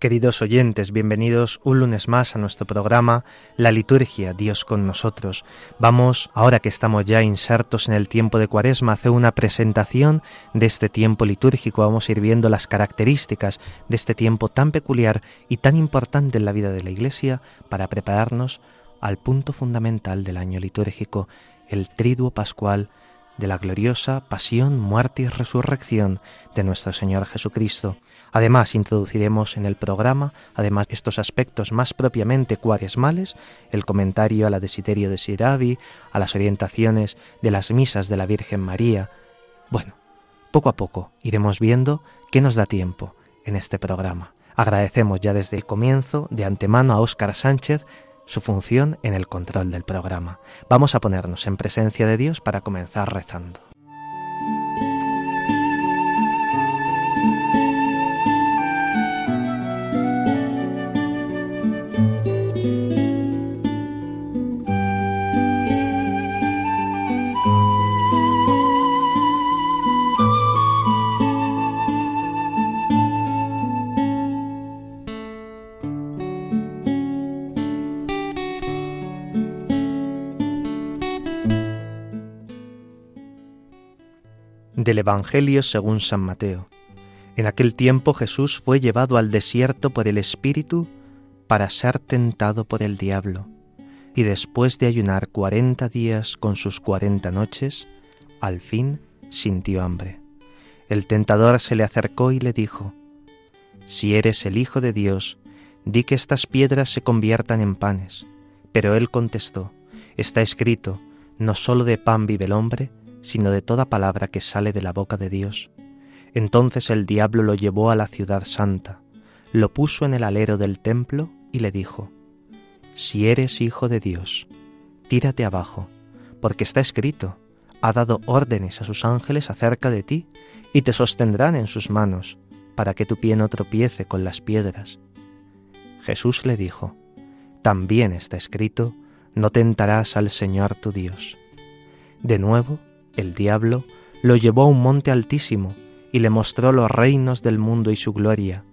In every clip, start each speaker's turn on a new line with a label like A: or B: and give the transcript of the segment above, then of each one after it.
A: Queridos oyentes, bienvenidos un lunes más a nuestro programa La Liturgia, Dios con nosotros. Vamos, ahora que estamos ya insertos en el tiempo de Cuaresma, a hacer una presentación de este tiempo litúrgico. Vamos a ir viendo las características de este tiempo tan peculiar y tan importante en la vida de la Iglesia para prepararnos al punto fundamental del año litúrgico, el triduo pascual de la gloriosa pasión, muerte y resurrección de nuestro Señor Jesucristo. Además, introduciremos en el programa, además estos aspectos más propiamente cuaresmales, el comentario a la Desiterio de Sirabi, a las orientaciones de las misas de la Virgen María. Bueno, poco a poco iremos viendo qué nos da tiempo en este programa. Agradecemos ya desde el comienzo de antemano a Óscar Sánchez su función en el control del programa. Vamos a ponernos en presencia de Dios para comenzar rezando. Del Evangelio según San Mateo. En aquel tiempo Jesús fue llevado al desierto por el Espíritu para ser tentado por el diablo, y después de ayunar cuarenta días con sus cuarenta noches, al fin sintió hambre. El tentador se le acercó y le dijo, Si eres el Hijo de Dios, di que estas piedras se conviertan en panes. Pero él contestó, Está escrito, no sólo de pan vive el hombre, sino de toda palabra que sale de la boca de Dios. Entonces el diablo lo llevó a la ciudad santa, lo puso en el alero del templo y le dijo, Si eres hijo de Dios, tírate abajo, porque está escrito, ha dado órdenes a sus ángeles acerca de ti, y te sostendrán en sus manos, para que tu pie no tropiece con las piedras. Jesús le dijo, También está escrito, no tentarás al Señor tu Dios. De nuevo, el diablo lo llevó a un monte altísimo y le mostró los reinos del mundo y su gloria,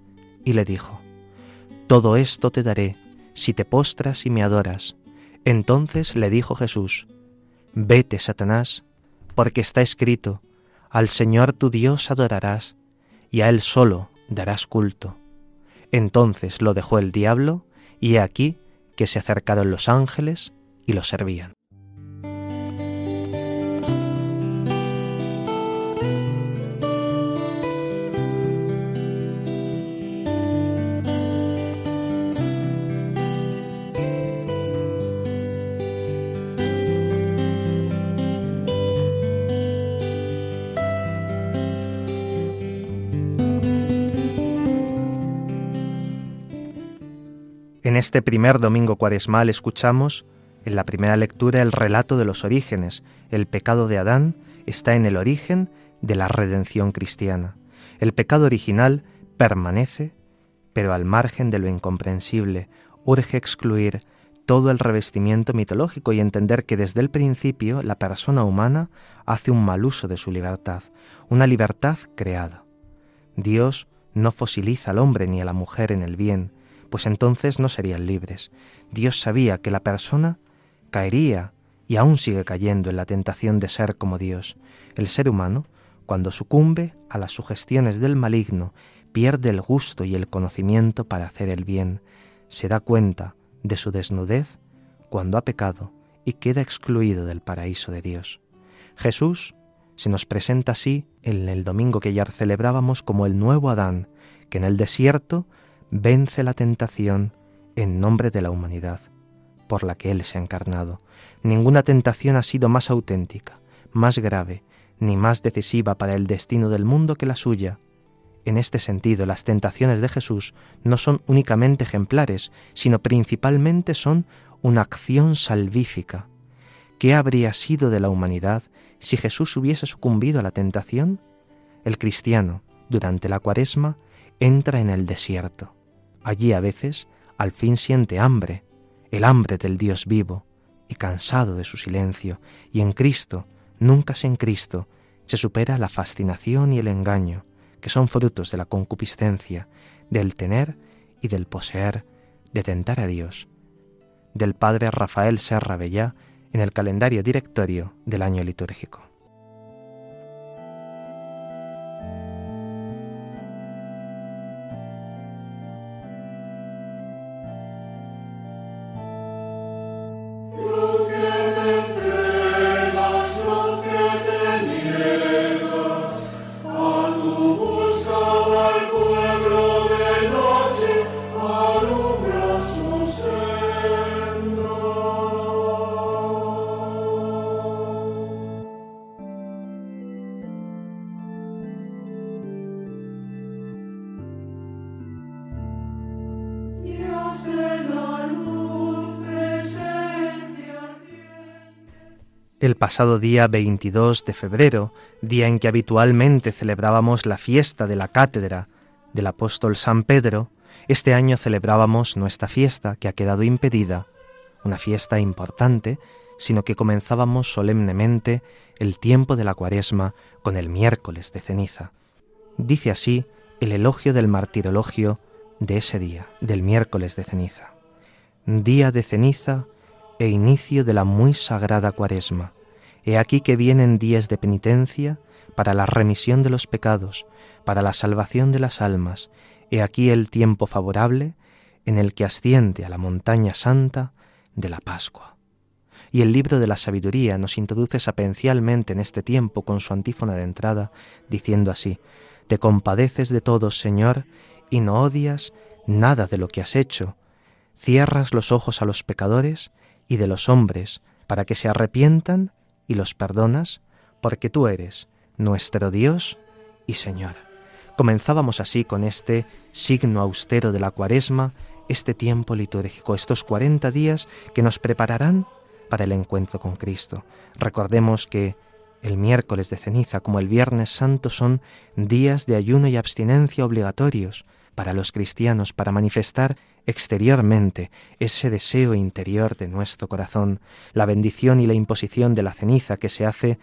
A: y le dijo, Todo esto te daré si te postras y me adoras. Entonces le dijo Jesús, Vete, Satanás, porque está escrito, Al Señor tu Dios adorarás, y a Él solo darás culto. Entonces lo dejó el diablo, y he aquí que se acercaron los ángeles y lo servían. En este primer domingo cuaresmal escuchamos en la primera lectura el relato de los orígenes. El pecado de Adán está en el origen de la redención cristiana. El pecado original permanece, pero al margen de lo incomprensible, urge excluir todo el revestimiento mitológico y entender que desde el principio la persona humana hace un mal uso de su libertad, una libertad creada. Dios no fosiliza al hombre ni a la mujer en el bien, pues entonces no serían libres. Dios sabía que la persona caería y aún sigue cayendo en la tentación de ser como Dios. El ser humano, cuando sucumbe a las sugestiones del maligno, pierde el gusto y el conocimiento para hacer el bien, se da cuenta de su desnudez cuando ha pecado y queda excluido del paraíso de Dios. Jesús se nos presenta así en el domingo que ya celebrábamos como el nuevo Adán, que en el desierto vence la tentación en nombre de la humanidad, por la que Él se ha encarnado. Ninguna tentación ha sido más auténtica, más grave, ni más decisiva para el destino del mundo que la suya. En este sentido, las tentaciones de Jesús no son únicamente ejemplares, sino principalmente son una acción salvífica. ¿Qué habría sido de la humanidad si Jesús hubiese sucumbido a la tentación? El cristiano, durante la cuaresma, entra en el desierto. Allí a veces al fin siente hambre, el hambre del Dios vivo, y cansado de su silencio, y en Cristo, nunca sin Cristo, se supera la fascinación y el engaño, que son frutos de la concupiscencia, del tener y del poseer, de tentar a Dios. Del padre Rafael Serra Bellá en el calendario directorio del año litúrgico. Pasado día 22 de febrero, día en que habitualmente celebrábamos la fiesta de la cátedra del apóstol San Pedro, este año celebrábamos nuestra fiesta que ha quedado impedida, una fiesta importante, sino que comenzábamos solemnemente el tiempo de la cuaresma con el miércoles de ceniza. Dice así el elogio del martirologio de ese día, del miércoles de ceniza. Día de ceniza e inicio de la muy sagrada cuaresma He aquí que vienen días de penitencia para la remisión de los pecados, para la salvación de las almas. He aquí el tiempo favorable en el que asciende a la montaña santa de la Pascua. Y el libro de la sabiduría nos introduce sapencialmente en este tiempo con su antífona de entrada, diciendo así, Te compadeces de todos, Señor, y no odias nada de lo que has hecho. Cierras los ojos a los pecadores y de los hombres, para que se arrepientan y los perdonas porque tú eres nuestro Dios y Señor. Comenzábamos así con este signo austero de la cuaresma, este tiempo litúrgico, estos 40 días que nos prepararán para el encuentro con Cristo. Recordemos que el miércoles de ceniza como el viernes santo son días de ayuno y abstinencia obligatorios para los cristianos para manifestar exteriormente ese deseo interior de nuestro corazón, la bendición y la imposición de la ceniza que se hace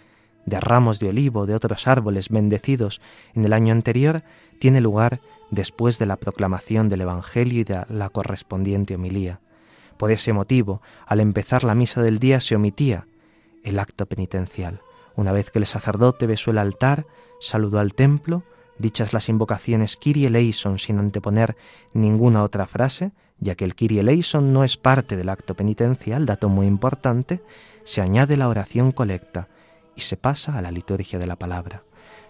A: de ramos de olivo de otros árboles bendecidos en el año anterior, tiene lugar después de la proclamación del Evangelio y de la correspondiente homilía. Por ese motivo, al empezar la misa del día se omitía el acto penitencial. Una vez que el sacerdote besó el altar, saludó al templo, dichas las invocaciones Kyrie eleison sin anteponer ninguna otra frase, ya que el Kyrie eleison no es parte del acto penitencial, dato muy importante, se añade la oración colecta y se pasa a la liturgia de la palabra.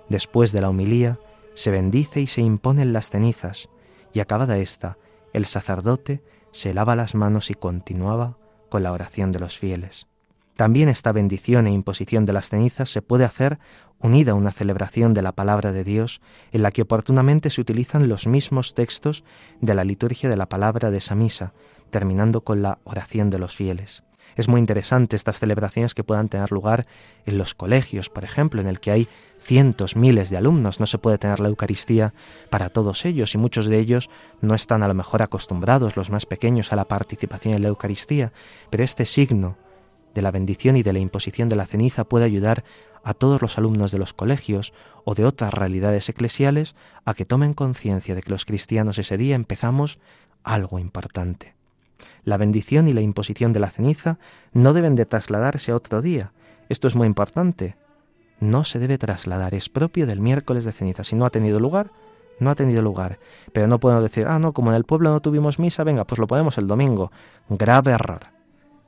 A: Después de la humilía, se bendice y se imponen las cenizas, y acabada esta, el sacerdote se lava las manos y continuaba con la oración de los fieles. También esta bendición e imposición de las cenizas se puede hacer unida a una celebración de la palabra de Dios en la que oportunamente se utilizan los mismos textos de la liturgia de la palabra de esa misa, terminando con la oración de los fieles. Es muy interesante estas celebraciones que puedan tener lugar en los colegios, por ejemplo, en el que hay cientos, miles de alumnos. No se puede tener la Eucaristía para todos ellos y muchos de ellos no están a lo mejor acostumbrados, los más pequeños, a la participación en la Eucaristía. Pero este signo de la bendición y de la imposición de la ceniza puede ayudar a todos los alumnos de los colegios o de otras realidades eclesiales a que tomen conciencia de que los cristianos ese día empezamos algo importante. La bendición y la imposición de la ceniza no deben de trasladarse a otro día. Esto es muy importante. No se debe trasladar, es propio del miércoles de ceniza. Si no ha tenido lugar, no ha tenido lugar. Pero no podemos decir, ah, no, como en el pueblo no tuvimos misa, venga, pues lo podemos el domingo. Grave error.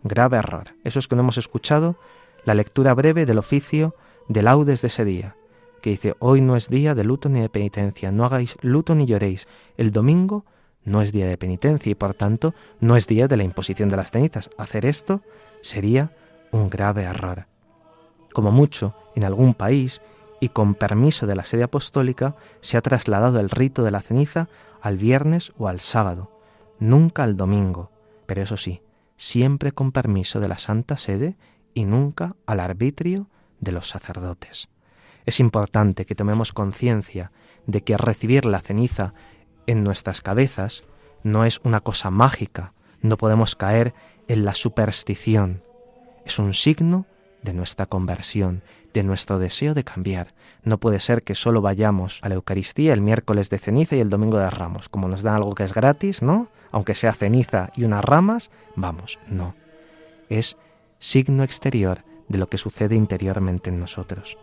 A: Grave error. Eso es que no hemos escuchado la lectura breve del oficio de laudes de ese día, que dice, hoy no es día de luto ni de penitencia, no hagáis luto ni lloréis. El domingo no es día de penitencia y por tanto no es día de la imposición de las cenizas. Hacer esto sería un grave error. Como mucho, en algún país, y con permiso de la sede apostólica, se ha trasladado el rito de la ceniza al viernes o al sábado, nunca al domingo, pero eso sí, siempre con permiso de la Santa Sede y nunca al arbitrio de los sacerdotes. Es importante que tomemos conciencia de que recibir la ceniza en nuestras cabezas no es una cosa mágica, no podemos caer en la superstición. Es un signo de nuestra conversión, de nuestro deseo de cambiar. No puede ser que solo vayamos a la Eucaristía el miércoles de ceniza y el domingo de ramos, como nos dan algo que es gratis, ¿no? Aunque sea ceniza y unas ramas, vamos, no. Es signo exterior de lo que sucede interiormente en nosotros.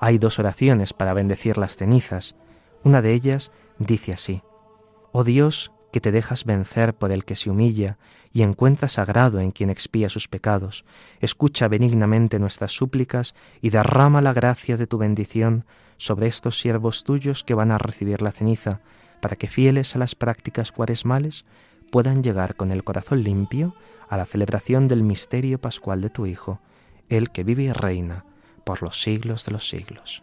A: Hay dos oraciones para bendecir las cenizas. Una de ellas dice así, Oh Dios, que te dejas vencer por el que se humilla y encuentra sagrado en quien expía sus pecados, escucha benignamente nuestras súplicas y derrama la gracia de tu bendición sobre estos siervos tuyos que van a recibir la ceniza, para que fieles a las prácticas cuaresmales puedan llegar con el corazón limpio a la celebración del misterio pascual de tu Hijo, el que vive y reina por los siglos de los siglos.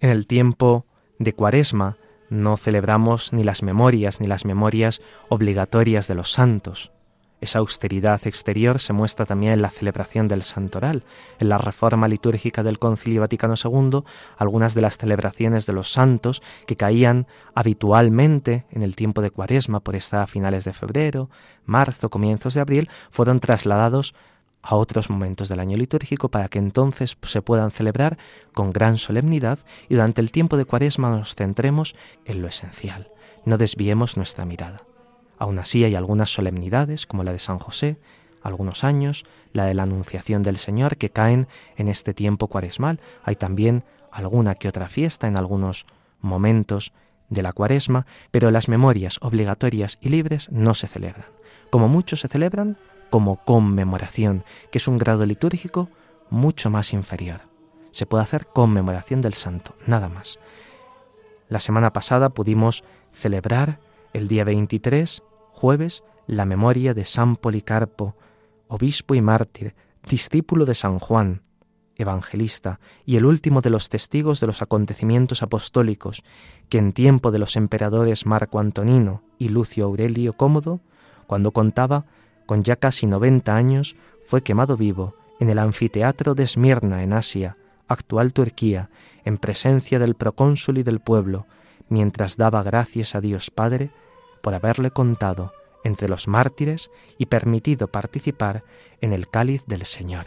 A: En el tiempo de Cuaresma no celebramos ni las memorias ni las memorias obligatorias de los santos. Esa austeridad exterior se muestra también en la celebración del santoral. En la reforma litúrgica del Concilio Vaticano II, algunas de las celebraciones de los santos que caían habitualmente en el tiempo de Cuaresma, por estar a finales de febrero, marzo, comienzos de abril, fueron trasladados a otros momentos del año litúrgico para que entonces se puedan celebrar con gran solemnidad y durante el tiempo de Cuaresma nos centremos en lo esencial, no desviemos nuestra mirada. Aún así hay algunas solemnidades, como la de San José, algunos años, la de la Anunciación del Señor, que caen en este tiempo cuaresmal. Hay también alguna que otra fiesta en algunos momentos de la cuaresma, pero las memorias obligatorias y libres no se celebran. Como muchos se celebran como conmemoración, que es un grado litúrgico mucho más inferior. Se puede hacer conmemoración del santo, nada más. La semana pasada pudimos celebrar el día 23, jueves, la memoria de San Policarpo, obispo y mártir, discípulo de San Juan, evangelista y el último de los testigos de los acontecimientos apostólicos, que en tiempo de los emperadores Marco Antonino y Lucio Aurelio Cómodo, cuando contaba con ya casi 90 años, fue quemado vivo en el anfiteatro de Esmirna, en Asia, actual Turquía, en presencia del procónsul y del pueblo, mientras daba gracias a Dios Padre por haberle contado entre los mártires y permitido participar en el cáliz del Señor.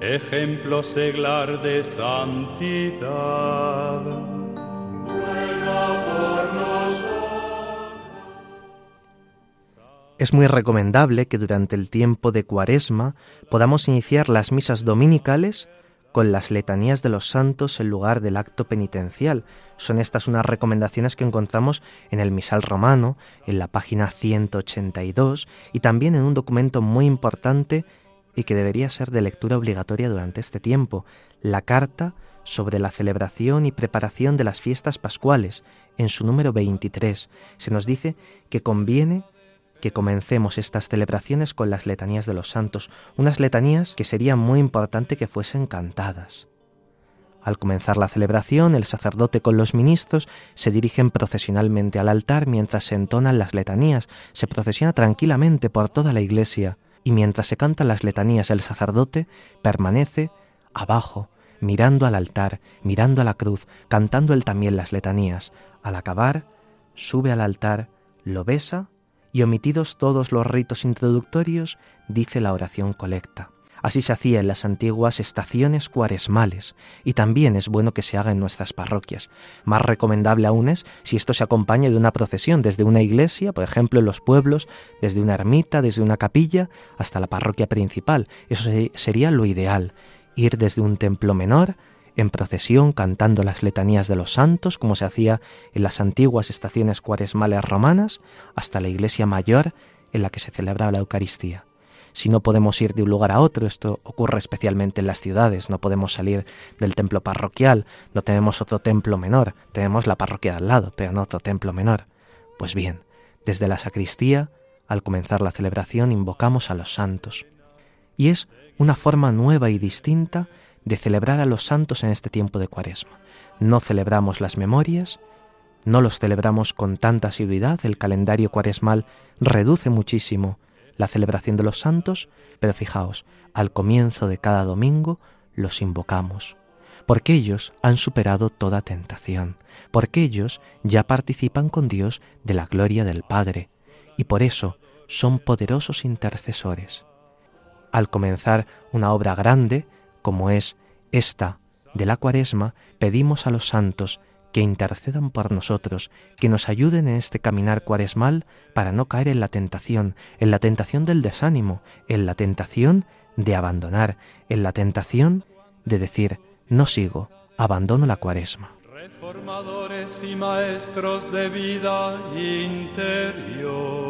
B: ejemplo seglar de santidad. por
A: Es muy recomendable que durante el tiempo de Cuaresma podamos iniciar las misas dominicales con las letanías de los santos en lugar del acto penitencial. Son estas unas recomendaciones que encontramos en el misal romano, en la página 182, y también en un documento muy importante y que debería ser de lectura obligatoria durante este tiempo, la carta sobre la celebración y preparación de las fiestas pascuales, en su número 23. Se nos dice que conviene que comencemos estas celebraciones con las letanías de los santos, unas letanías que sería muy importante que fuesen cantadas. Al comenzar la celebración, el sacerdote con los ministros se dirigen procesionalmente al altar mientras se entonan las letanías, se procesiona tranquilamente por toda la iglesia, y mientras se cantan las letanías el sacerdote permanece abajo, mirando al altar, mirando a la cruz, cantando él también las letanías. Al acabar, sube al altar, lo besa y omitidos todos los ritos introductorios, dice la oración colecta. Así se hacía en las antiguas estaciones cuaresmales y también es bueno que se haga en nuestras parroquias. Más recomendable aún es si esto se acompaña de una procesión desde una iglesia, por ejemplo en los pueblos, desde una ermita, desde una capilla, hasta la parroquia principal. Eso sería lo ideal, ir desde un templo menor en procesión cantando las letanías de los santos, como se hacía en las antiguas estaciones cuaresmales romanas, hasta la iglesia mayor en la que se celebraba la Eucaristía. Si no podemos ir de un lugar a otro, esto ocurre especialmente en las ciudades, no podemos salir del templo parroquial, no tenemos otro templo menor, tenemos la parroquia de al lado, pero no otro templo menor. Pues bien, desde la sacristía, al comenzar la celebración, invocamos a los santos. Y es una forma nueva y distinta de celebrar a los santos en este tiempo de cuaresma. No celebramos las memorias, no los celebramos con tanta asiduidad, el calendario cuaresmal reduce muchísimo la celebración de los santos, pero fijaos, al comienzo de cada domingo los invocamos, porque ellos han superado toda tentación, porque ellos ya participan con Dios de la gloria del Padre, y por eso son poderosos intercesores. Al comenzar una obra grande, como es esta de la cuaresma, pedimos a los santos que intercedan por nosotros, que nos ayuden en este caminar cuaresmal para no caer en la tentación, en la tentación del desánimo, en la tentación de abandonar, en la tentación de decir, no sigo, abandono la cuaresma.
B: Reformadores y maestros de vida interior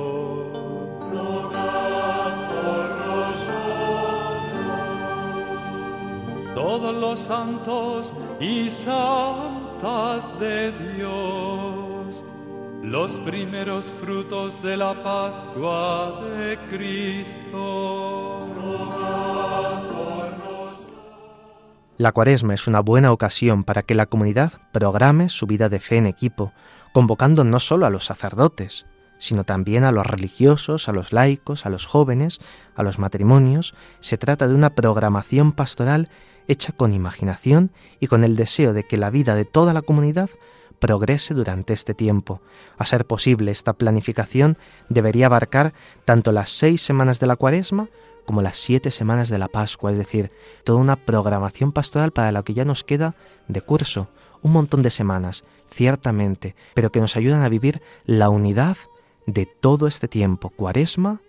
B: todos los santos y de Dios, los primeros frutos de la Pascua de Cristo.
A: La cuaresma es una buena ocasión para que la comunidad programe su vida de fe en equipo, convocando no solo a los sacerdotes, sino también a los religiosos, a los laicos, a los jóvenes, a los matrimonios. Se trata de una programación pastoral hecha con imaginación y con el deseo de que la vida de toda la comunidad progrese durante este tiempo. A ser posible, esta planificación debería abarcar tanto las seis semanas de la cuaresma como las siete semanas de la Pascua, es decir, toda una programación pastoral para lo que ya nos queda de curso, un montón de semanas, ciertamente, pero que nos ayudan a vivir la unidad de todo este tiempo, cuaresma,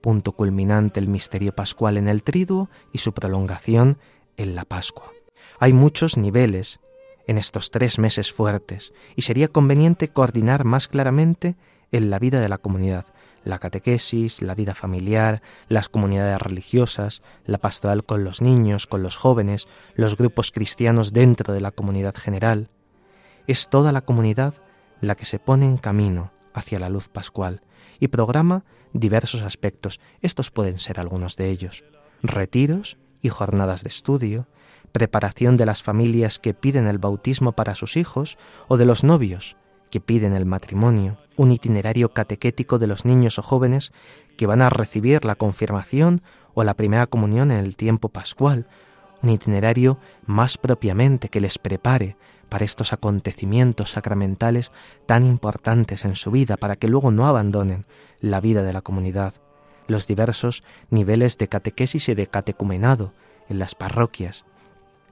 A: punto culminante el misterio pascual en el triduo y su prolongación en la Pascua. Hay muchos niveles en estos tres meses fuertes y sería conveniente coordinar más claramente en la vida de la comunidad, la catequesis, la vida familiar, las comunidades religiosas, la pastoral con los niños, con los jóvenes, los grupos cristianos dentro de la comunidad general. Es toda la comunidad la que se pone en camino hacia la luz pascual y programa diversos aspectos. Estos pueden ser algunos de ellos. Retiros y jornadas de estudio, preparación de las familias que piden el bautismo para sus hijos o de los novios que piden el matrimonio, un itinerario catequético de los niños o jóvenes que van a recibir la confirmación o la primera comunión en el tiempo pascual, un itinerario más propiamente que les prepare para estos acontecimientos sacramentales tan importantes en su vida, para que luego no abandonen la vida de la comunidad los diversos niveles de catequesis y de catecumenado en las parroquias,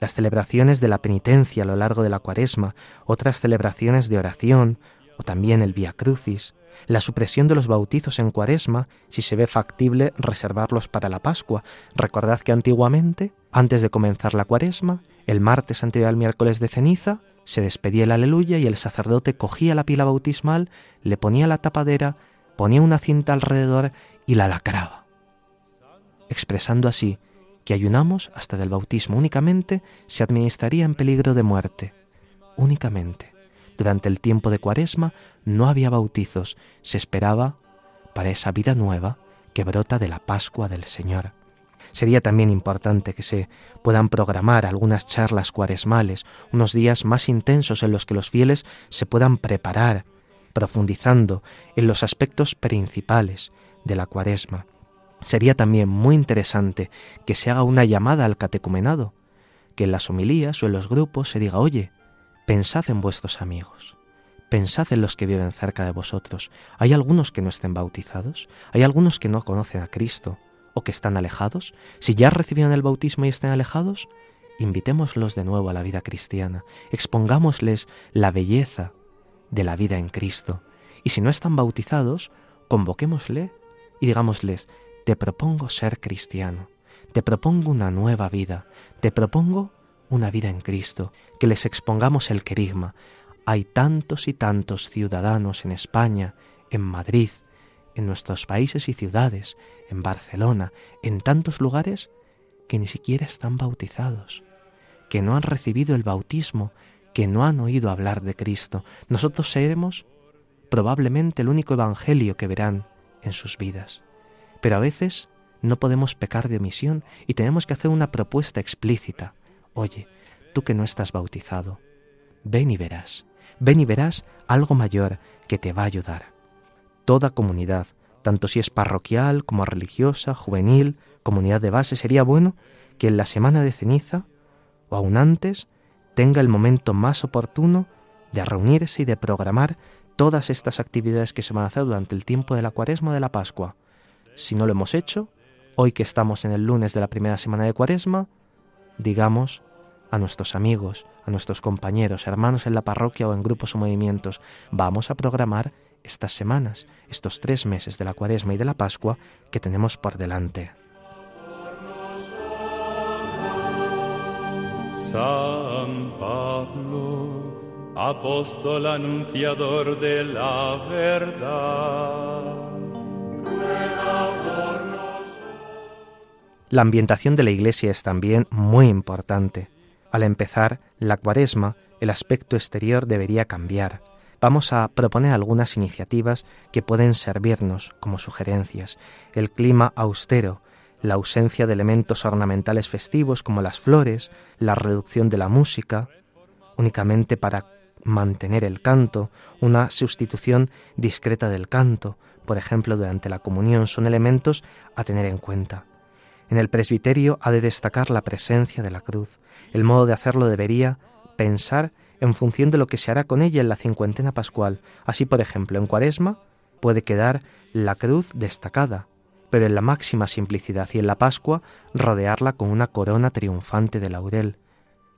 A: las celebraciones de la penitencia a lo largo de la cuaresma, otras celebraciones de oración o también el Via Crucis, la supresión de los bautizos en cuaresma, si se ve factible reservarlos para la Pascua. Recordad que antiguamente, antes de comenzar la cuaresma, el martes anterior al miércoles de ceniza, se despedía el aleluya y el sacerdote cogía la pila bautismal, le ponía la tapadera, ponía una cinta alrededor y la lacraba, expresando así que ayunamos hasta del bautismo únicamente se administraría en peligro de muerte, únicamente. Durante el tiempo de Cuaresma no había bautizos, se esperaba para esa vida nueva que brota de la Pascua del Señor. Sería también importante que se puedan programar algunas charlas cuaresmales, unos días más intensos en los que los fieles se puedan preparar, profundizando en los aspectos principales de la cuaresma. Sería también muy interesante que se haga una llamada al catecumenado, que en las homilías o en los grupos se diga, oye, Pensad en vuestros amigos, pensad en los que viven cerca de vosotros. ¿Hay algunos que no estén bautizados? ¿Hay algunos que no conocen a Cristo o que están alejados? Si ya recibieron el bautismo y están alejados, invitémoslos de nuevo a la vida cristiana, expongámosles la belleza de la vida en Cristo. Y si no están bautizados, convoquémosle y digámosles, te propongo ser cristiano, te propongo una nueva vida, te propongo una vida en Cristo, que les expongamos el querigma. Hay tantos y tantos ciudadanos en España, en Madrid, en nuestros países y ciudades, en Barcelona, en tantos lugares, que ni siquiera están bautizados, que no han recibido el bautismo, que no han oído hablar de Cristo. Nosotros seremos probablemente el único evangelio que verán en sus vidas. Pero a veces no podemos pecar de omisión y tenemos que hacer una propuesta explícita. Oye, tú que no estás bautizado, ven y verás, ven y verás algo mayor que te va a ayudar. Toda comunidad, tanto si es parroquial como religiosa, juvenil, comunidad de base, sería bueno que en la semana de ceniza, o aún antes, tenga el momento más oportuno de reunirse y de programar todas estas actividades que se van a hacer durante el tiempo de la cuaresma de la Pascua. Si no lo hemos hecho, hoy que estamos en el lunes de la primera semana de cuaresma, digamos a nuestros amigos, a nuestros compañeros, hermanos en la parroquia o en grupos o movimientos, vamos a programar estas semanas, estos tres meses de la cuaresma y de la Pascua que tenemos por delante.
B: Apóstol anunciador de la verdad.
A: La ambientación de la iglesia es también muy importante. Al empezar la cuaresma, el aspecto exterior debería cambiar. Vamos a proponer algunas iniciativas que pueden servirnos como sugerencias. El clima austero, la ausencia de elementos ornamentales festivos como las flores, la reducción de la música, únicamente para mantener el canto, una sustitución discreta del canto, por ejemplo, durante la comunión, son elementos a tener en cuenta. En el presbiterio ha de destacar la presencia de la cruz. El modo de hacerlo debería pensar en función de lo que se hará con ella en la cincuentena pascual. Así, por ejemplo, en Cuaresma puede quedar la cruz destacada, pero en la máxima simplicidad y en la Pascua rodearla con una corona triunfante de laurel.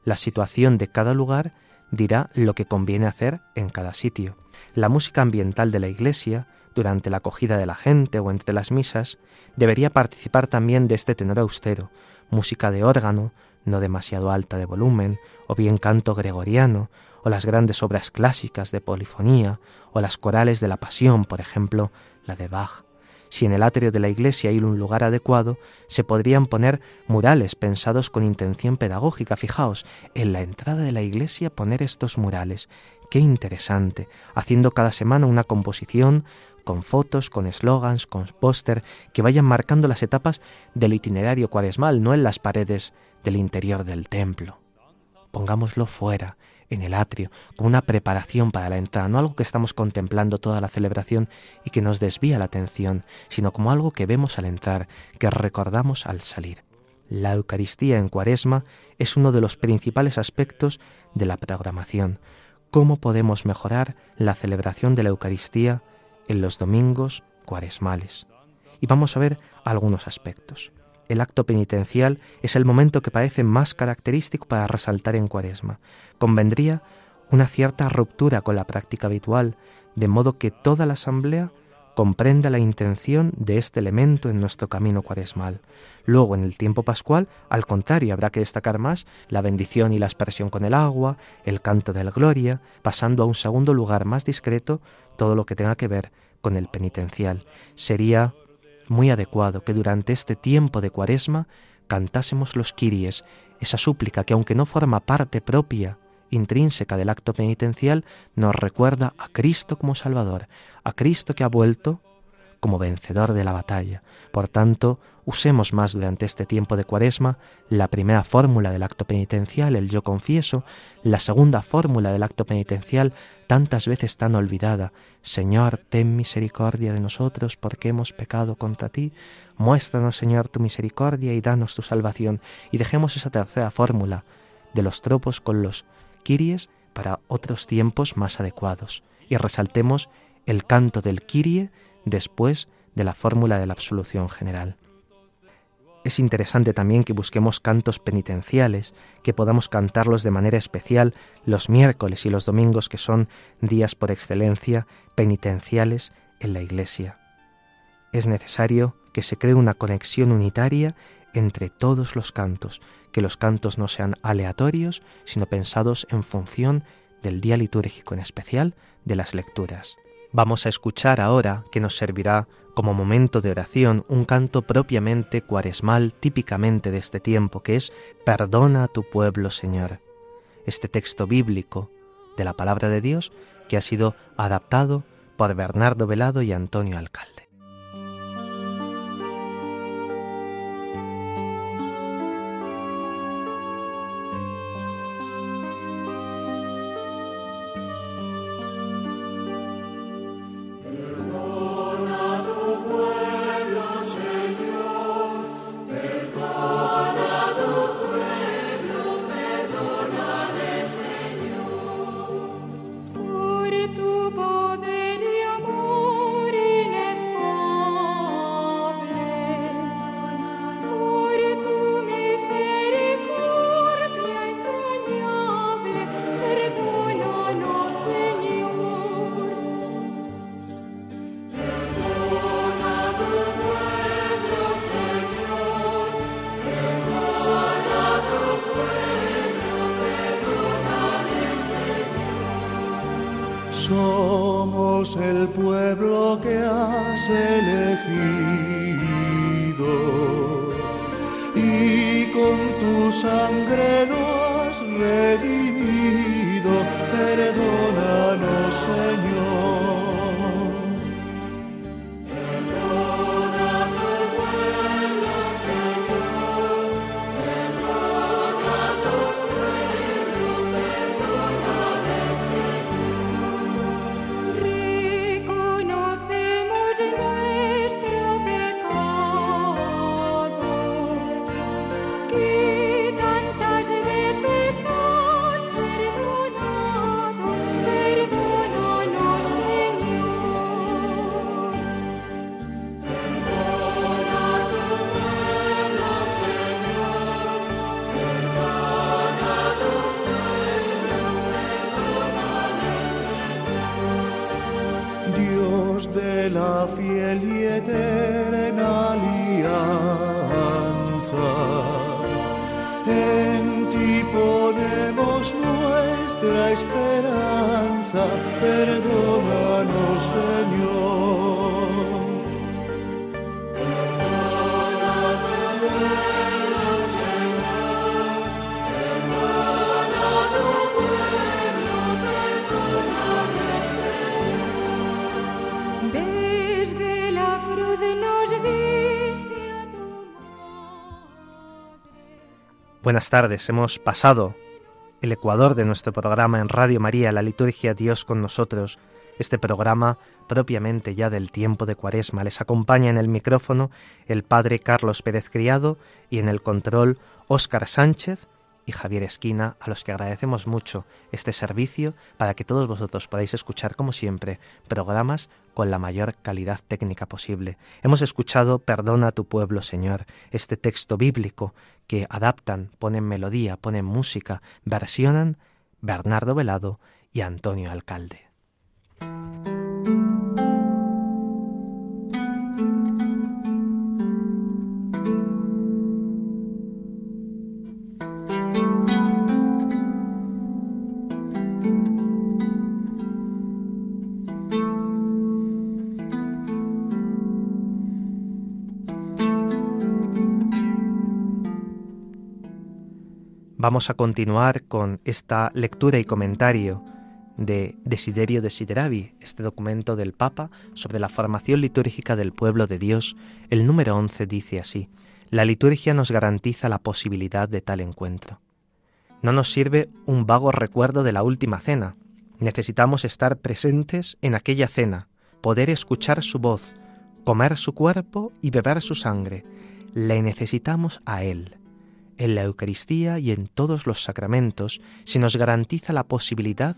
A: La situación de cada lugar dirá lo que conviene hacer en cada sitio. La música ambiental de la Iglesia durante la acogida de la gente o entre las misas, debería participar también de este tenor austero, música de órgano, no demasiado alta de volumen, o bien canto gregoriano, o las grandes obras clásicas de polifonía, o las corales de la pasión, por ejemplo, la de Bach. Si en el atrio de la iglesia hay un lugar adecuado, se podrían poner murales pensados con intención pedagógica. Fijaos, en la entrada de la iglesia poner estos murales. Qué interesante, haciendo cada semana una composición con fotos, con eslogans, con póster que vayan marcando las etapas del itinerario cuaresmal, no en las paredes del interior del templo. Pongámoslo fuera, en el atrio, como una preparación para la entrada, no algo que estamos contemplando toda la celebración y que nos desvía la atención, sino como algo que vemos al entrar, que recordamos al salir. La Eucaristía en Cuaresma es uno de los principales aspectos de la programación. ¿Cómo podemos mejorar la celebración de la Eucaristía en los domingos cuaresmales. Y vamos a ver algunos aspectos. El acto penitencial es el momento que parece más característico para resaltar en cuaresma. Convendría una cierta ruptura con la práctica habitual de modo que toda la asamblea comprenda la intención de este elemento en nuestro camino cuaresmal. Luego, en el tiempo pascual, al contrario, habrá que destacar más la bendición y la aspersión con el agua, el canto de la gloria, pasando a un segundo lugar más discreto todo lo que tenga que ver con el penitencial. Sería muy adecuado que durante este tiempo de cuaresma cantásemos los kiries, esa súplica que aunque no forma parte propia intrínseca del acto penitencial, nos recuerda a Cristo como Salvador, a Cristo que ha vuelto como vencedor de la batalla. Por tanto, usemos más durante este tiempo de cuaresma la primera fórmula del acto penitencial, el yo confieso, la segunda fórmula del acto penitencial, tantas veces tan olvidada, Señor, ten misericordia de nosotros porque hemos pecado contra ti, muéstranos, Señor, tu misericordia y danos tu salvación, y dejemos esa tercera fórmula de los tropos con los kiries para otros tiempos más adecuados, y resaltemos el canto del kirie después de la fórmula de la absolución general. Es interesante también que busquemos cantos penitenciales, que podamos cantarlos de manera especial los miércoles y los domingos, que son días por excelencia penitenciales en la Iglesia. Es necesario que se cree una conexión unitaria entre todos los cantos, que los cantos no sean aleatorios, sino pensados en función del día litúrgico, en especial de las lecturas. Vamos a escuchar ahora, que nos servirá como momento de oración, un canto propiamente cuaresmal, típicamente de este tiempo, que es Perdona a tu pueblo, Señor. Este texto bíblico de la palabra de Dios que ha sido adaptado por Bernardo Velado y Antonio Alcalde. Buenas tardes, hemos pasado el ecuador de nuestro programa en Radio María, la liturgia Dios con nosotros, este programa propiamente ya del tiempo de Cuaresma. Les acompaña en el micrófono el padre Carlos Pérez Criado y en el control Óscar Sánchez y Javier Esquina, a los que agradecemos mucho este servicio para que todos vosotros podáis escuchar, como siempre, programas con la mayor calidad técnica posible. Hemos escuchado Perdona a tu pueblo, Señor, este texto bíblico que adaptan, ponen melodía, ponen música, versionan Bernardo Velado y Antonio Alcalde. Vamos a continuar con esta lectura y comentario de Desiderio Desideravi, este documento del Papa sobre la formación litúrgica del pueblo de Dios. El número 11 dice así, la liturgia nos garantiza la posibilidad de tal encuentro. No nos sirve un vago recuerdo de la última cena. Necesitamos estar presentes en aquella cena, poder escuchar su voz, comer su cuerpo y beber su sangre. Le necesitamos a Él en la Eucaristía y en todos los sacramentos se nos garantiza la posibilidad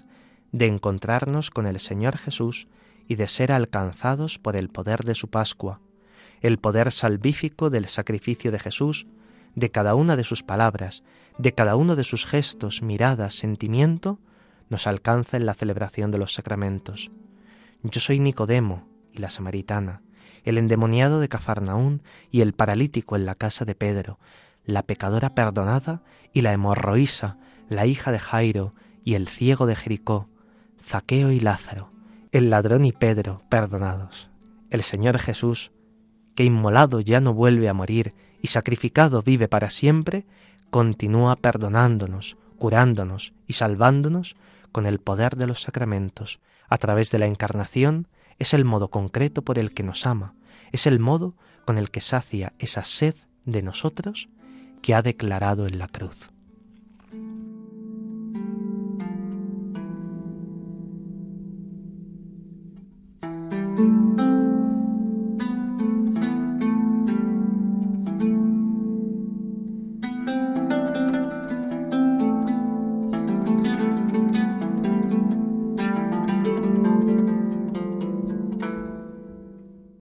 A: de encontrarnos con el Señor Jesús y de ser alcanzados por el poder de su Pascua, el poder salvífico del sacrificio de Jesús, de cada una de sus palabras, de cada uno de sus gestos, miradas, sentimiento, nos alcanza en la celebración de los sacramentos. Yo soy Nicodemo y la samaritana, el endemoniado de Cafarnaún y el paralítico en la casa de Pedro, la pecadora perdonada y la hemorroísa, la hija de Jairo y el ciego de Jericó, Zaqueo y Lázaro, el ladrón y Pedro perdonados. El Señor Jesús, que inmolado ya no vuelve a morir y sacrificado vive para siempre, continúa perdonándonos, curándonos y salvándonos con el poder de los sacramentos. A través de la encarnación es el modo concreto por el que nos ama, es el modo con el que sacia esa sed de nosotros que ha declarado en la cruz.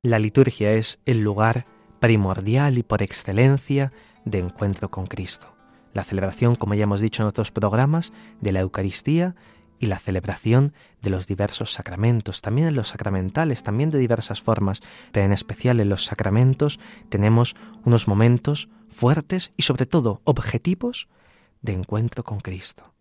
A: La liturgia es el lugar primordial y por excelencia de encuentro con Cristo. La celebración, como ya hemos dicho en otros programas, de la Eucaristía y la celebración de los diversos sacramentos, también en los sacramentales, también de diversas formas, pero en especial en los sacramentos tenemos unos momentos fuertes y sobre todo objetivos de encuentro con Cristo.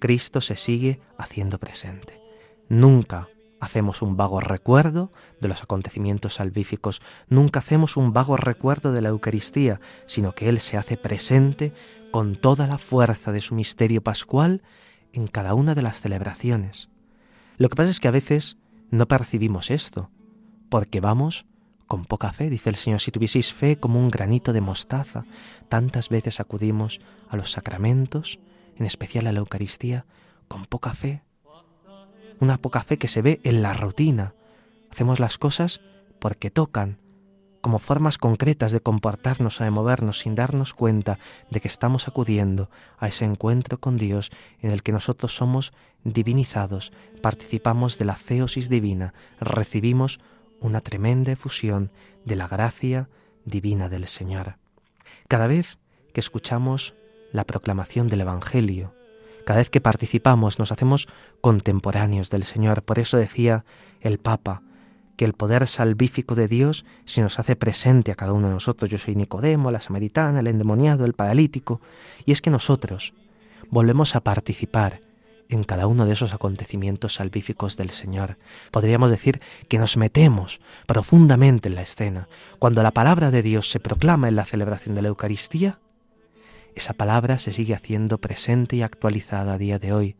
A: Cristo se sigue haciendo presente. Nunca hacemos un vago recuerdo de los acontecimientos salvíficos, nunca hacemos un vago recuerdo de la Eucaristía, sino que Él se hace presente con toda la fuerza de su misterio pascual en cada una de las celebraciones. Lo que pasa es que a veces no percibimos esto, porque vamos con poca fe, dice el Señor, si tuvieseis fe como un granito de mostaza, tantas veces acudimos a los sacramentos, en especial a la Eucaristía, con poca fe, una poca fe que se ve en la rutina. Hacemos las cosas porque tocan, como formas concretas de comportarnos o de movernos sin darnos cuenta de que estamos acudiendo a ese encuentro con Dios en el que nosotros somos divinizados, participamos de la ceosis divina, recibimos una tremenda efusión de la gracia divina del Señor. Cada vez que escuchamos la proclamación del Evangelio, cada vez que participamos nos hacemos contemporáneos del Señor. Por eso decía el Papa que el poder salvífico de Dios se nos hace presente a cada uno de nosotros. Yo soy Nicodemo, la samaritana, el endemoniado, el paralítico. Y es que nosotros volvemos a participar en cada uno de esos acontecimientos salvíficos del Señor. Podríamos decir que nos metemos profundamente en la escena. Cuando la palabra de Dios se proclama en la celebración de la Eucaristía, esa palabra se sigue haciendo presente y actualizada a día de hoy.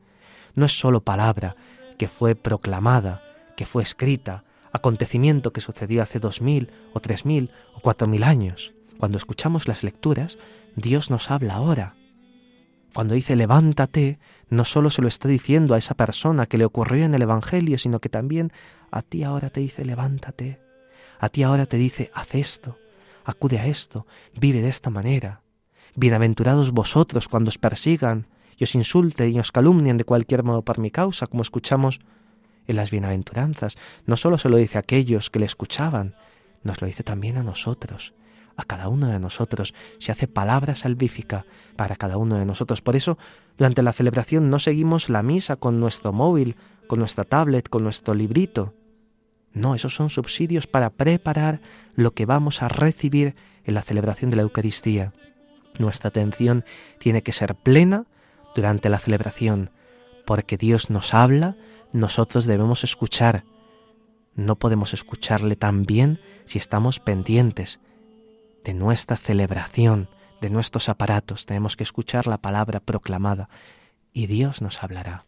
A: No es sólo palabra que fue proclamada, que fue escrita, acontecimiento que sucedió hace dos mil o tres mil o cuatro mil años. Cuando escuchamos las lecturas, Dios nos habla ahora. Cuando dice levántate, no solo se lo está diciendo a esa persona que le ocurrió en el Evangelio, sino que también a ti ahora te dice levántate. A ti ahora te dice haz esto, acude a esto, vive de esta manera. Bienaventurados vosotros cuando os persigan y os insulten y os calumnien de cualquier modo por mi causa, como escuchamos en las bienaventuranzas. No solo se lo dice a aquellos que le escuchaban, nos lo dice también a nosotros, a cada uno de nosotros. Se hace palabra salvífica para cada uno de nosotros. Por eso, durante la celebración no seguimos la misa con nuestro móvil, con nuestra tablet, con nuestro librito. No, esos son subsidios para preparar lo que vamos a recibir en la celebración de la Eucaristía. Nuestra atención tiene que ser plena durante la celebración, porque Dios nos habla, nosotros debemos escuchar. No podemos escucharle tan bien si estamos pendientes de nuestra celebración, de nuestros aparatos, tenemos que escuchar la palabra proclamada y Dios nos hablará.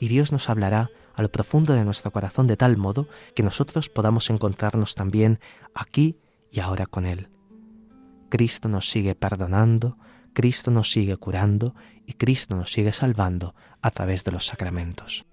A: Y Dios nos hablará a lo profundo de nuestro corazón de tal modo que nosotros podamos encontrarnos también aquí y ahora con Él. Cristo nos sigue perdonando, Cristo nos sigue curando y Cristo nos sigue salvando a través de los sacramentos.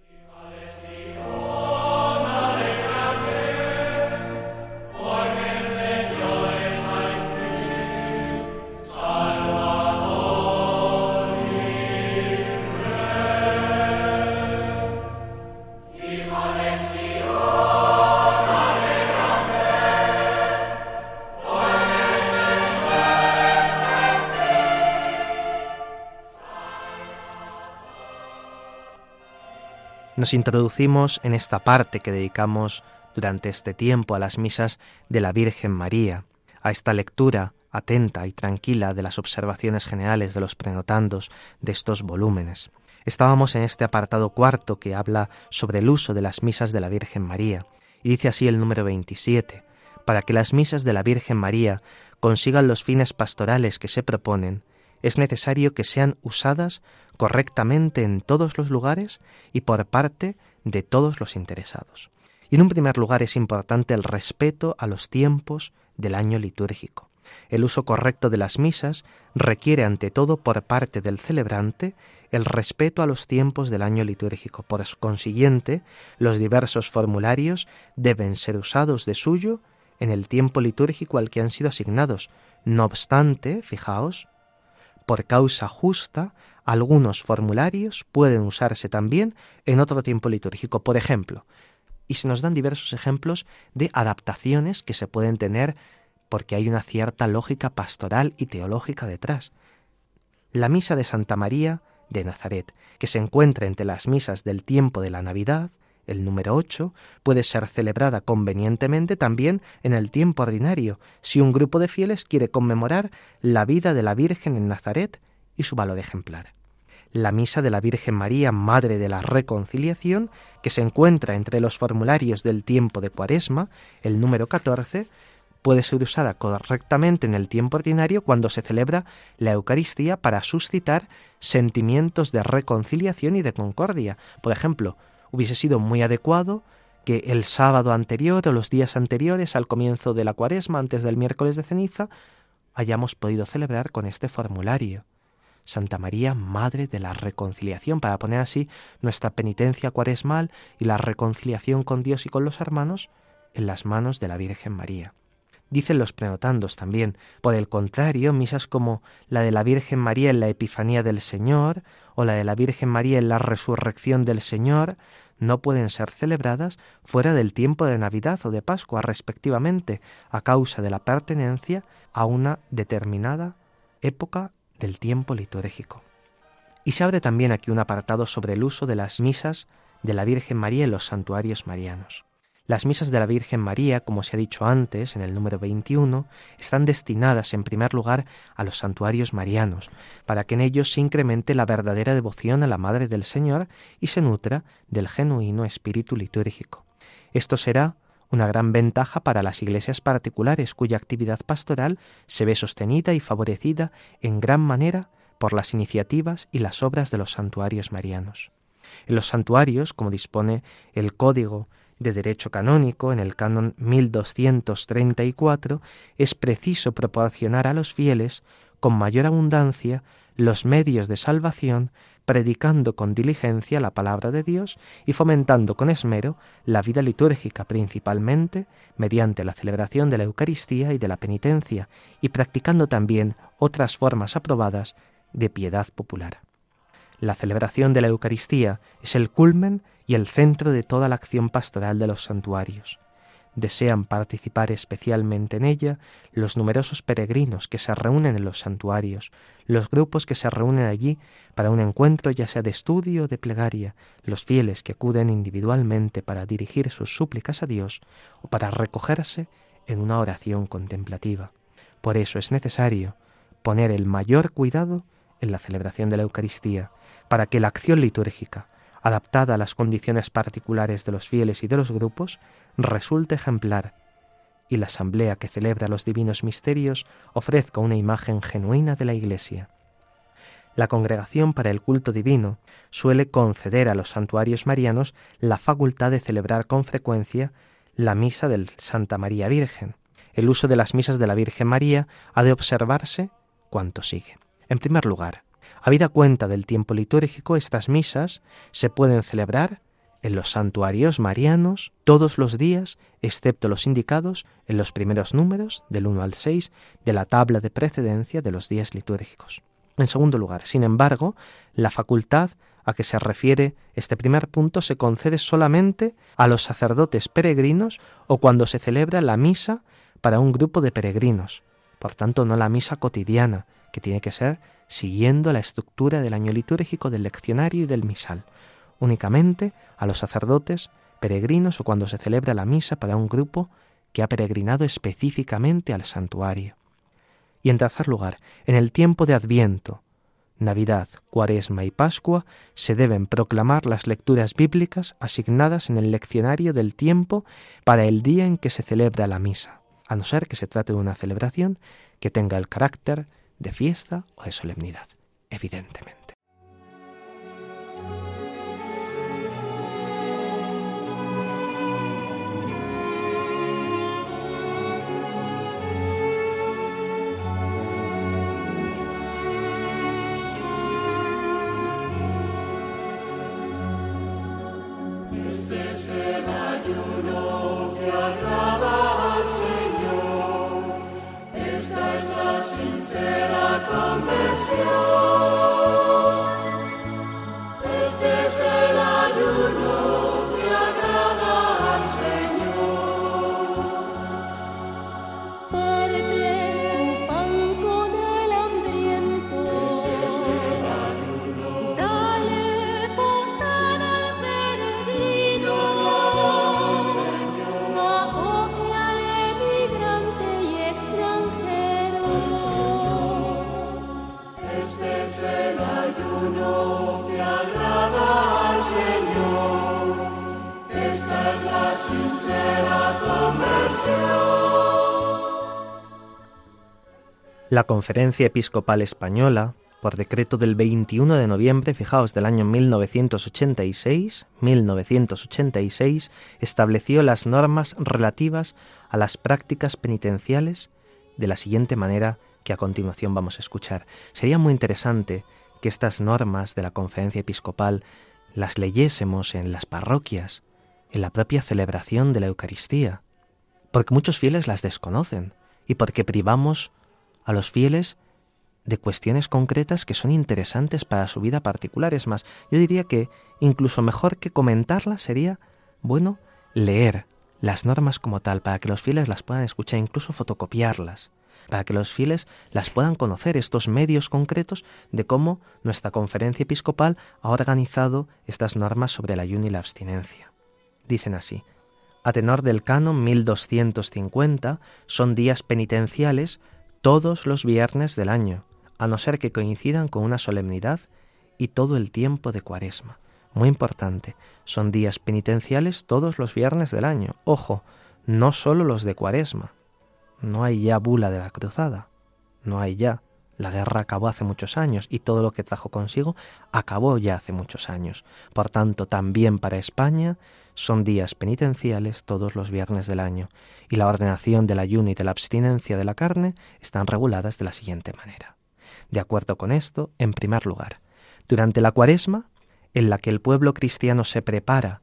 A: Nos introducimos en esta parte que dedicamos durante este tiempo a las misas de la Virgen María, a esta lectura atenta y tranquila de las observaciones generales de los prenotandos de estos volúmenes. Estábamos en este apartado cuarto que habla sobre el uso de las misas de la Virgen María, y dice así el número 27, para que las misas de la Virgen María consigan los fines pastorales que se proponen, es necesario que sean usadas correctamente en todos los lugares y por parte de todos los interesados. Y en un primer lugar es importante el respeto a los tiempos del año litúrgico. El uso correcto de las misas requiere ante todo por parte del celebrante el respeto a los tiempos del año litúrgico. Por consiguiente, los diversos formularios deben ser usados de suyo en el tiempo litúrgico al que han sido asignados. No obstante, fijaos, por causa justa, algunos formularios pueden usarse también en otro tiempo litúrgico. Por ejemplo, y se nos dan diversos ejemplos de adaptaciones que se pueden tener porque hay una cierta lógica pastoral y teológica detrás. La misa de Santa María de Nazaret, que se encuentra entre las misas del tiempo de la Navidad, el número 8, puede ser celebrada convenientemente también en el tiempo ordinario, si un grupo de fieles quiere conmemorar la vida de la Virgen en Nazaret y su valor ejemplar. La misa de la Virgen María, Madre de la Reconciliación, que se encuentra entre los formularios del tiempo de Cuaresma, el número 14, puede ser usada correctamente en el tiempo ordinario cuando se celebra la Eucaristía para suscitar sentimientos de reconciliación y de concordia. Por ejemplo, hubiese sido muy adecuado que el sábado anterior o los días anteriores al comienzo de la cuaresma, antes del miércoles de ceniza, hayamos podido celebrar con este formulario. Santa María, Madre de la Reconciliación, para poner así nuestra penitencia cuaresmal y la reconciliación con Dios y con los hermanos en las manos de la Virgen María. Dicen los prenotandos también. Por el contrario, misas como la de la Virgen María en la Epifanía del Señor o la de la Virgen María en la Resurrección del Señor no pueden ser celebradas fuera del tiempo de Navidad o de Pascua, respectivamente, a causa de la pertenencia a una determinada época del tiempo litúrgico. Y se abre también aquí un apartado sobre el uso de las misas de la Virgen María en los santuarios marianos. Las misas de la Virgen María, como se ha dicho antes en el número 21, están destinadas en primer lugar a los santuarios marianos, para que en ellos se incremente la verdadera devoción a la Madre del Señor y se nutra del genuino espíritu litúrgico. Esto será una gran ventaja para las iglesias particulares cuya actividad pastoral se ve sostenida y favorecida en gran manera por las iniciativas y las obras de los santuarios marianos. En los santuarios, como dispone el Código de derecho canónico, en el canon 1234, es preciso proporcionar a los fieles con mayor abundancia los medios de salvación, predicando con diligencia la palabra de Dios y fomentando con esmero la vida litúrgica principalmente mediante la celebración de la Eucaristía y de la penitencia, y practicando también otras formas aprobadas de piedad popular. La celebración de la Eucaristía es el culmen y el centro de toda la acción pastoral de los santuarios. Desean participar especialmente en ella los numerosos peregrinos que se reúnen en los santuarios, los grupos que se reúnen allí para un encuentro ya sea de estudio o de plegaria, los fieles que acuden individualmente para dirigir sus súplicas a Dios o para recogerse en una oración contemplativa. Por eso es necesario poner el mayor cuidado en la celebración de la Eucaristía, para que la acción litúrgica, adaptada a las condiciones particulares de los fieles y de los grupos, resulte ejemplar y la asamblea que celebra los divinos misterios ofrezca una imagen genuina de la Iglesia. La congregación para el culto divino suele conceder a los santuarios marianos la facultad de celebrar con frecuencia la misa del Santa María Virgen. El uso de las misas de la Virgen María ha de observarse cuanto sigue. En primer lugar, habida cuenta del tiempo litúrgico, estas misas se pueden celebrar en los santuarios marianos todos los días, excepto los indicados en los primeros números, del 1 al 6, de la tabla de precedencia de los días litúrgicos. En segundo lugar, sin embargo, la facultad a que se refiere este primer punto se concede solamente a los sacerdotes peregrinos o cuando se celebra la misa para un grupo de peregrinos, por tanto no la misa cotidiana, que tiene que ser siguiendo la estructura del año litúrgico del leccionario y del misal, únicamente a los sacerdotes peregrinos o cuando se celebra la misa para un grupo que ha peregrinado específicamente al santuario. Y en tercer lugar, en el tiempo de Adviento, Navidad, Cuaresma y Pascua se deben proclamar las lecturas bíblicas asignadas en el leccionario del tiempo para el día en que se celebra la misa, a no ser que se trate de una celebración que tenga el carácter de fiesta o de solemnidad, evidentemente. La Conferencia Episcopal Española, por decreto del 21 de noviembre, fijaos, del año 1986, 1986, estableció las normas relativas a las prácticas penitenciales de la siguiente manera que a continuación vamos a escuchar. Sería muy interesante que estas normas de la Conferencia Episcopal las leyésemos en las parroquias, en la propia celebración de la Eucaristía, porque muchos fieles las desconocen y porque privamos a los fieles de cuestiones concretas que son interesantes para su vida particular. Es más, yo diría que incluso mejor que comentarlas sería, bueno, leer las normas como tal, para que los fieles las puedan escuchar, incluso fotocopiarlas, para que los fieles las puedan conocer, estos medios concretos de cómo nuestra conferencia episcopal ha organizado estas normas sobre el ayuno y la abstinencia. Dicen así, a tenor del canon 1250, son días penitenciales todos los viernes del año, a no ser que coincidan con una solemnidad y todo el tiempo de cuaresma. Muy importante, son días penitenciales todos los viernes del año. Ojo, no solo los de cuaresma. No hay ya bula de la cruzada. No hay ya. La guerra acabó hace muchos años y todo lo que trajo consigo acabó ya hace muchos años. Por tanto, también para España son días penitenciales todos los viernes del año y la ordenación del ayuno y de la abstinencia de la carne están reguladas de la siguiente manera. De acuerdo con esto, en primer lugar, durante la cuaresma, en la que el pueblo cristiano se prepara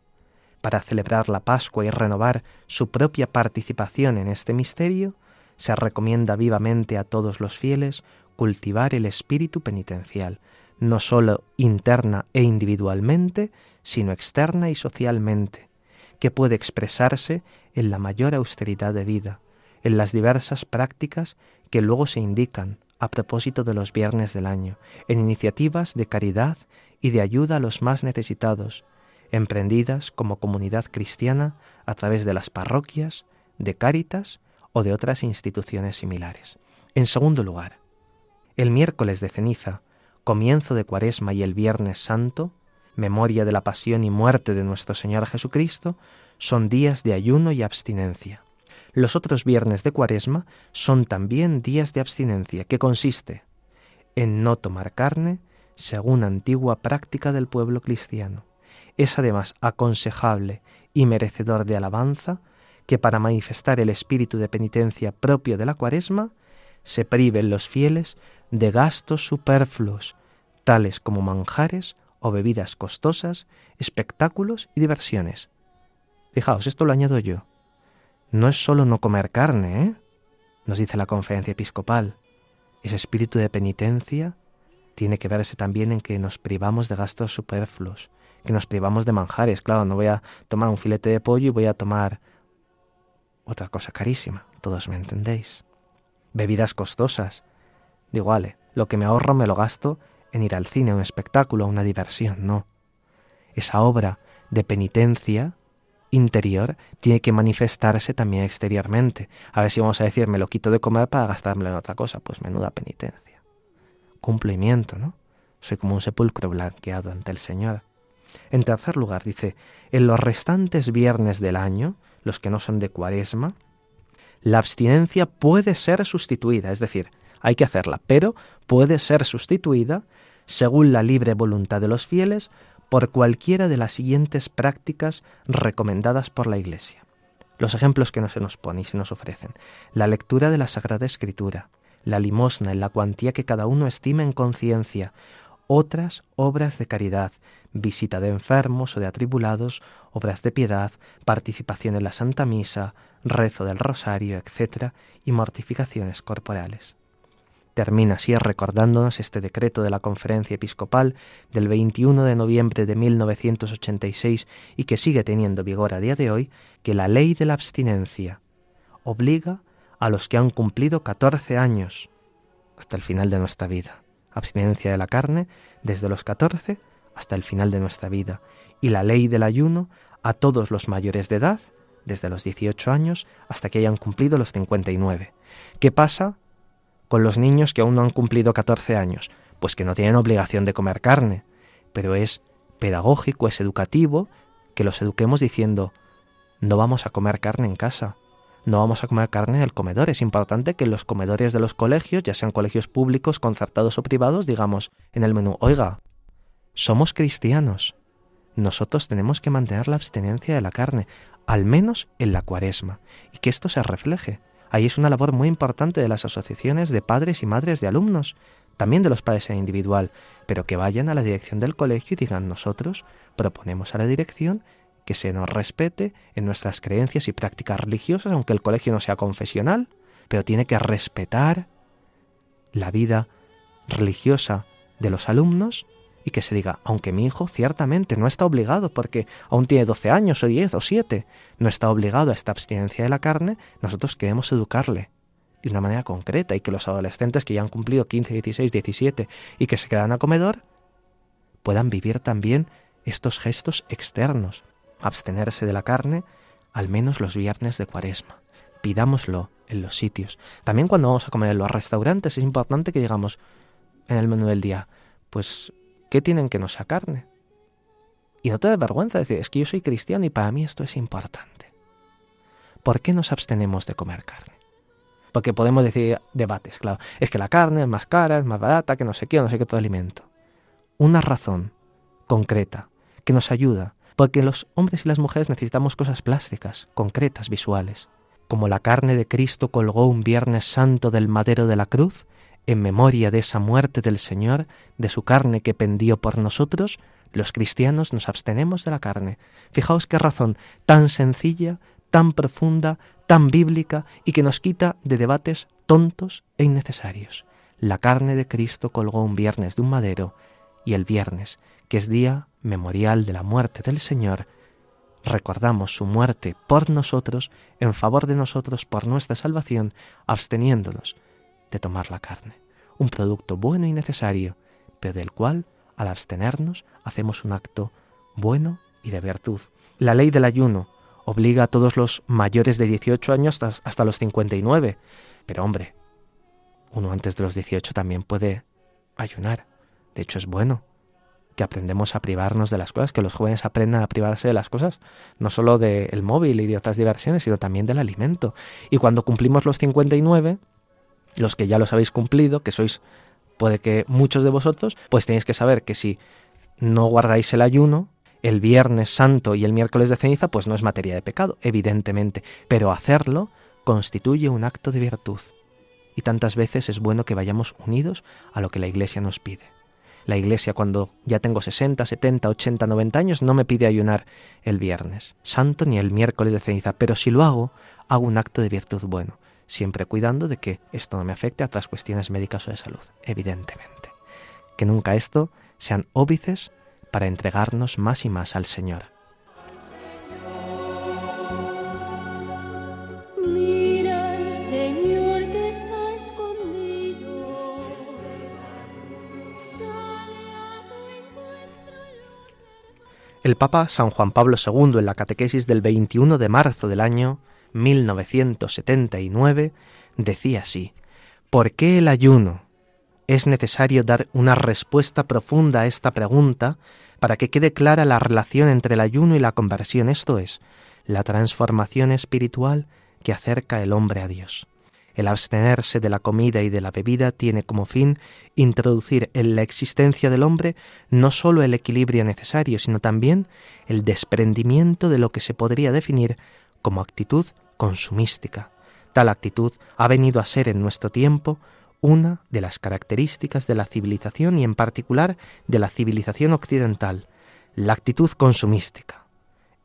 A: para celebrar la Pascua y renovar su propia participación en este misterio, se recomienda vivamente a todos los fieles cultivar el espíritu penitencial, no sólo interna e individualmente, sino externa y socialmente, que puede expresarse en la mayor austeridad de vida, en las diversas prácticas que luego se indican a propósito de los viernes del año, en iniciativas de caridad y de ayuda a los más necesitados, emprendidas como comunidad cristiana a través de las parroquias, de Cáritas o de otras instituciones similares. En segundo lugar, el miércoles de ceniza, comienzo de Cuaresma y el Viernes Santo, memoria de la pasión y muerte de nuestro Señor Jesucristo, son días de ayuno y abstinencia. Los otros viernes de Cuaresma son también días de abstinencia, que consiste en no tomar carne, según antigua práctica del pueblo cristiano. Es además aconsejable y merecedor de alabanza que para manifestar el espíritu de penitencia propio de la Cuaresma se priven los fieles de gastos superfluos, tales como manjares o bebidas costosas, espectáculos y diversiones. Fijaos, esto lo añado yo. No es solo no comer carne, ¿eh? Nos dice la conferencia episcopal. Ese espíritu de penitencia tiene que verse también en que nos privamos de gastos superfluos, que nos privamos de manjares. Claro, no voy a tomar un filete de pollo y voy a tomar otra cosa carísima. Todos me entendéis. Bebidas costosas. Digo, vale, lo que me ahorro me lo gasto en ir al cine, a un espectáculo, a una diversión, no. Esa obra de penitencia interior tiene que manifestarse también exteriormente. A ver si vamos a decir, me lo quito de comer para gastármelo en otra cosa. Pues menuda penitencia. Cumplimiento, ¿no? Soy como un sepulcro blanqueado ante el Señor. En tercer lugar, dice, en los restantes viernes del año, los que no son de cuaresma, la abstinencia puede ser sustituida, es decir, hay que hacerla, pero puede ser sustituida, según la libre voluntad de los fieles, por cualquiera de las siguientes prácticas recomendadas por la Iglesia. Los ejemplos que no se nos ponen y se nos ofrecen. La lectura de la Sagrada Escritura, la limosna en la cuantía que cada uno estime en conciencia, otras obras de caridad, visita de enfermos o de atribulados, obras de piedad, participación en la Santa Misa, rezo del rosario, etc., y mortificaciones corporales. Termina así recordándonos este decreto de la Conferencia Episcopal del 21 de noviembre de 1986 y que sigue teniendo vigor a día de hoy, que la ley de la abstinencia obliga a los que han cumplido 14 años hasta el final de nuestra vida. Abstinencia de la carne desde los 14 hasta el final de nuestra vida. Y la ley del ayuno a todos los mayores de edad, desde los 18 años hasta que hayan cumplido los 59. ¿Qué pasa con los niños que aún no han cumplido 14 años? Pues que no tienen obligación de comer carne, pero es pedagógico, es educativo, que los eduquemos diciendo, no vamos a comer carne en casa, no vamos a comer carne en el comedor. Es importante que en los comedores de los colegios, ya sean colegios públicos, concertados o privados, digamos en el menú, oiga, somos cristianos. Nosotros tenemos que mantener la abstinencia de la carne, al menos en la cuaresma, y que esto se refleje. Ahí es una labor muy importante de las asociaciones de padres y madres de alumnos, también de los padres en individual, pero que vayan a la dirección del colegio y digan nosotros proponemos a la dirección que se nos respete en nuestras creencias y prácticas religiosas, aunque el colegio no sea confesional, pero tiene que respetar la vida religiosa de los alumnos y que se diga, aunque mi hijo ciertamente no está obligado, porque aún tiene 12 años o 10 o 7, no está obligado a esta abstinencia de la carne, nosotros queremos educarle de una manera concreta y que los adolescentes que ya han cumplido 15, 16, 17 y que se quedan a comedor puedan vivir también estos gestos externos, abstenerse de la carne al menos los viernes de cuaresma. Pidámoslo en los sitios. También cuando vamos a comer en los restaurantes es importante que digamos en el menú del día, pues ¿Qué tienen que no sea carne? Y no te da vergüenza decir, es que yo soy cristiano y para mí esto es importante. ¿Por qué nos abstenemos de comer carne? Porque podemos decir debates, claro. Es que la carne es más cara, es más barata, que no sé qué, no sé qué otro alimento. Una razón concreta que nos ayuda, porque los hombres y las mujeres necesitamos cosas plásticas, concretas, visuales. Como la carne de Cristo colgó un Viernes Santo del madero de la cruz, en memoria de esa muerte del Señor, de su carne que pendió por nosotros, los cristianos nos abstenemos de la carne. Fijaos qué razón tan sencilla, tan profunda, tan bíblica y que nos quita de debates tontos e innecesarios. La carne de Cristo colgó un viernes de un madero y el viernes, que es día memorial de la muerte del Señor, recordamos su muerte por nosotros, en favor de nosotros, por nuestra salvación, absteniéndonos de tomar la carne, un producto bueno y necesario, pero del cual, al abstenernos, hacemos un acto bueno y de virtud. La ley del ayuno obliga a todos los mayores de 18 años hasta los 59, pero hombre, uno antes de los 18 también puede ayunar, de hecho es bueno, que aprendemos a privarnos de las cosas, que los jóvenes aprendan a privarse de las cosas, no solo del móvil y de otras diversiones, sino también del alimento. Y cuando cumplimos los 59, los que ya los habéis cumplido, que sois, puede que muchos de vosotros, pues tenéis que saber que si no guardáis el ayuno, el viernes santo y el miércoles de ceniza, pues no es materia de pecado, evidentemente, pero hacerlo constituye un acto de virtud. Y tantas veces es bueno que vayamos unidos a lo que la Iglesia nos pide. La Iglesia cuando ya tengo 60, 70, 80, 90 años no me pide ayunar el viernes santo ni el miércoles de ceniza, pero si lo hago, hago un acto de virtud bueno, siempre cuidando de que esto no me afecte a otras cuestiones médicas o de salud, evidentemente. Que nunca esto sean óbices para entregarnos más y más al Señor. El Papa San Juan Pablo II en la catequesis del 21 de marzo del año 1979 decía así, ¿por qué el ayuno? Es necesario dar una respuesta profunda a esta pregunta para que quede clara la relación entre el ayuno y la conversión, esto es, la transformación espiritual que acerca el hombre a Dios. El abstenerse de la comida y de la bebida tiene como fin introducir en la existencia del hombre no sólo el equilibrio necesario, sino también el desprendimiento de lo que se podría definir como actitud consumística. Tal actitud ha venido a ser en nuestro tiempo una de las características de la civilización y en particular de la civilización occidental, la actitud consumística.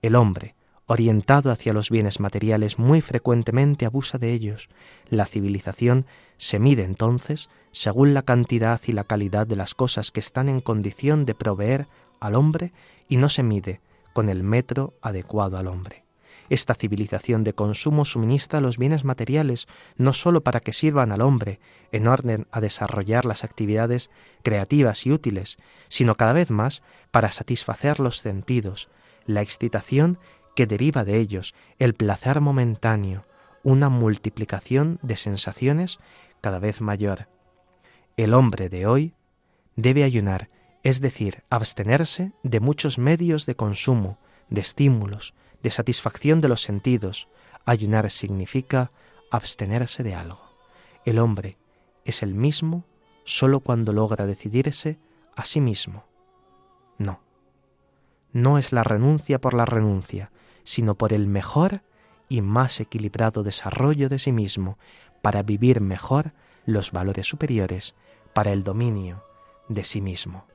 A: El hombre, orientado hacia los bienes materiales, muy frecuentemente abusa de ellos. La civilización se mide entonces según la cantidad y la calidad de las cosas que están en condición de proveer al hombre y no se mide con el metro adecuado al hombre. Esta civilización de consumo suministra los bienes materiales no sólo para que sirvan al hombre en orden a desarrollar las actividades creativas y útiles, sino cada vez más para satisfacer los sentidos, la excitación que deriva de ellos el placer momentáneo, una multiplicación de sensaciones cada vez mayor. El hombre de hoy debe ayunar, es decir, abstenerse de muchos medios de consumo, de estímulos, de satisfacción de los sentidos. Ayunar significa abstenerse de algo. El hombre es el mismo sólo cuando logra decidirse a sí mismo. No. No es la renuncia por la renuncia, sino por el mejor y más equilibrado desarrollo de sí mismo, para vivir mejor los valores superiores, para el dominio de sí mismo.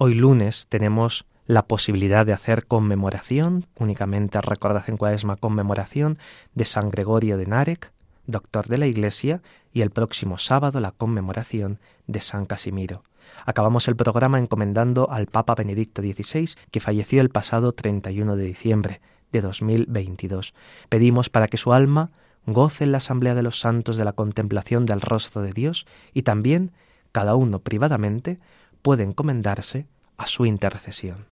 A: Hoy lunes tenemos la posibilidad de hacer conmemoración, únicamente recordad en cuaresma conmemoración de San Gregorio de Narek, doctor de la Iglesia, y el próximo sábado la conmemoración de San Casimiro. Acabamos el programa encomendando al Papa Benedicto XVI, que falleció el pasado 31 de diciembre de 2022. Pedimos para que su alma goce en la asamblea de los santos de la contemplación del rostro de Dios y también cada uno privadamente puede encomendarse a su intercesión.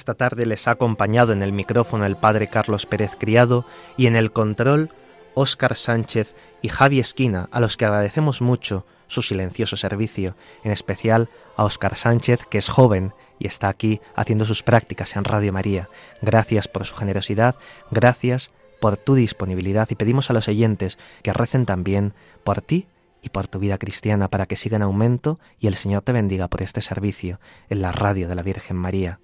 A: Esta tarde les ha acompañado en el micrófono el padre Carlos Pérez Criado y en el control Óscar Sánchez y Javi Esquina, a los que agradecemos mucho su silencioso servicio, en especial a Óscar Sánchez, que es joven y está aquí haciendo sus prácticas en Radio María. Gracias por su generosidad, gracias por tu disponibilidad y pedimos a los oyentes que recen también por ti y por tu vida cristiana para que siga en aumento y el Señor te bendiga por este servicio en la radio de la Virgen María.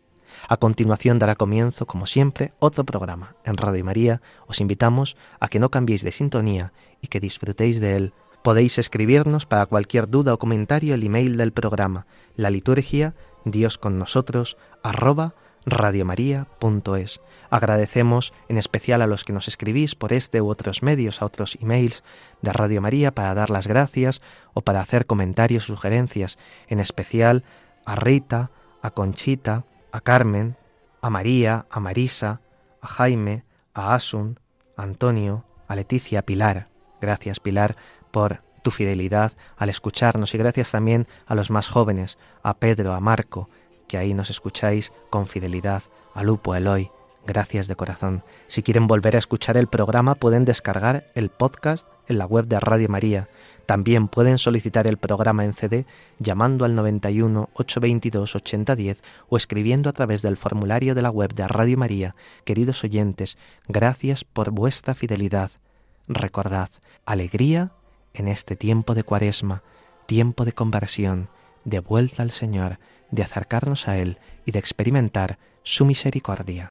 A: A continuación dará comienzo, como siempre, otro programa. En Radio María os invitamos a que no cambiéis de sintonía y que disfrutéis de él. Podéis escribirnos para cualquier duda o comentario el email del programa, la liturgia, Dios con nosotros, arroba radiomaria.es. Agradecemos en especial a los que nos escribís por este u otros medios, a otros emails de Radio María para dar las gracias o para hacer comentarios, sugerencias, en especial a Rita, a Conchita, a Carmen, a María, a Marisa, a Jaime, a Asun, a Antonio, a Leticia, a Pilar. Gracias Pilar por tu fidelidad al escucharnos y gracias también a los más jóvenes, a Pedro, a Marco, que ahí nos escucháis con fidelidad, a Lupo, a Eloy, gracias de corazón. Si quieren volver a escuchar el programa pueden descargar el podcast en la web de Radio María. También pueden solicitar el programa en CD llamando al 91 822 8010 o escribiendo a través del formulario de la web de Radio María. Queridos oyentes, gracias por vuestra fidelidad. Recordad, alegría en este tiempo de cuaresma, tiempo de conversión, de vuelta al Señor, de acercarnos a Él y de experimentar su misericordia.